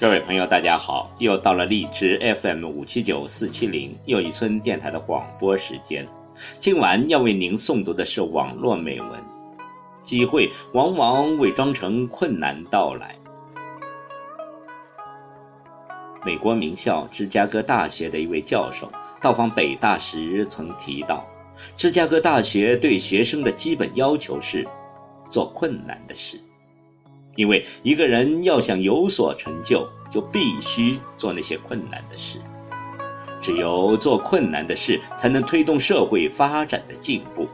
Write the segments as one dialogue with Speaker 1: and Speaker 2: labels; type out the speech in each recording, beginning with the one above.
Speaker 1: 各位朋友，大家好！又到了荔枝 FM 五七九四七零又一村电台的广播时间。今晚要为您诵读的是网络美文。机会往往伪装成困难到来。美国名校芝加哥大学的一位教授到访北大时曾提到，芝加哥大学对学生的基本要求是做困难的事。因为一个人要想有所成就，就必须做那些困难的事。只有做困难的事，才能推动社会发展的进步。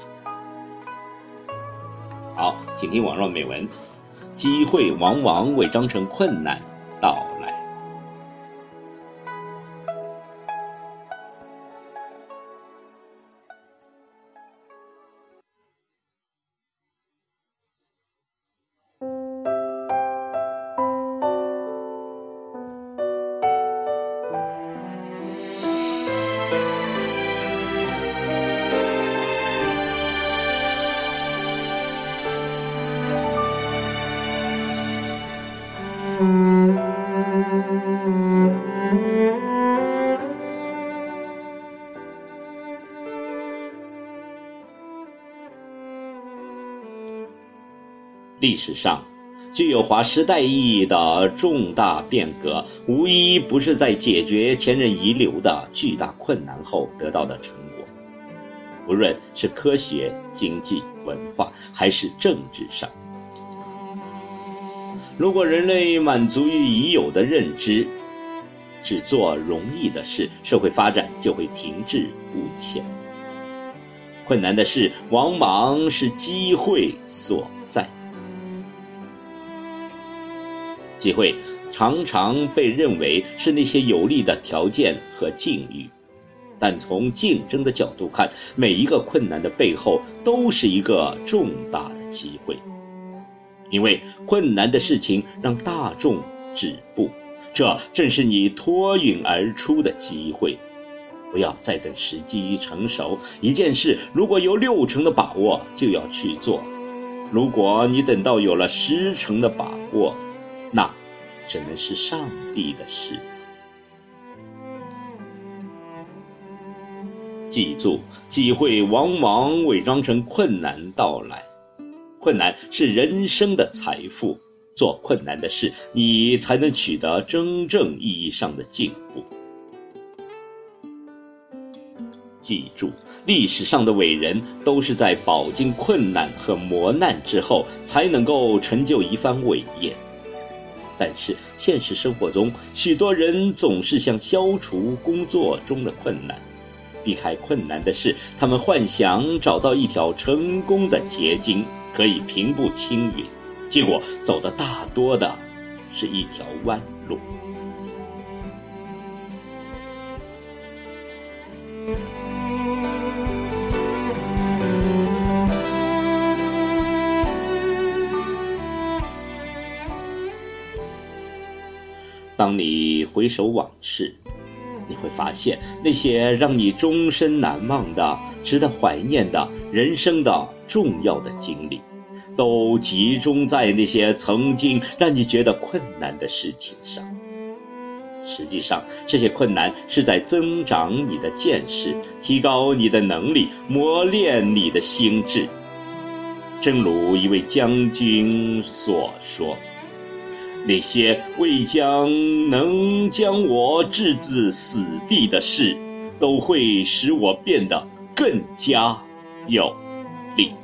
Speaker 1: 好，请听网络美文：机会往往伪装成困难历史上，具有划时代意义的重大变革，无一不是在解决前人遗留的巨大困难后得到的成果。无论是科学、经济、文化，还是政治上。如果人类满足于已有的认知，只做容易的事，社会发展就会停滞不前。困难的事，往往是机会所在。机会常常被认为是那些有利的条件和境遇，但从竞争的角度看，每一个困难的背后都是一个重大的机会。因为困难的事情让大众止步，这正是你脱颖而出的机会。不要再等时机成熟，一件事如果有六成的把握，就要去做。如果你等到有了十成的把握，那只能是上帝的事。记住，机会往往伪装成困难到来。困难是人生的财富，做困难的事，你才能取得真正意义上的进步。记住，历史上的伟人都是在饱经困难和磨难之后，才能够成就一番伟业。但是现实生活中，许多人总是想消除工作中的困难，避开困难的事，他们幻想找到一条成功的捷径。可以平步青云，结果走的大多的是一条弯路。当你回首往事，你会发现那些让你终身难忘的、值得怀念的人生的。重要的经历，都集中在那些曾经让你觉得困难的事情上。实际上，这些困难是在增长你的见识，提高你的能力，磨练你的心智。正如一位将军所说：“那些未将能将我置之死地的事，都会使我变得更加有。”力。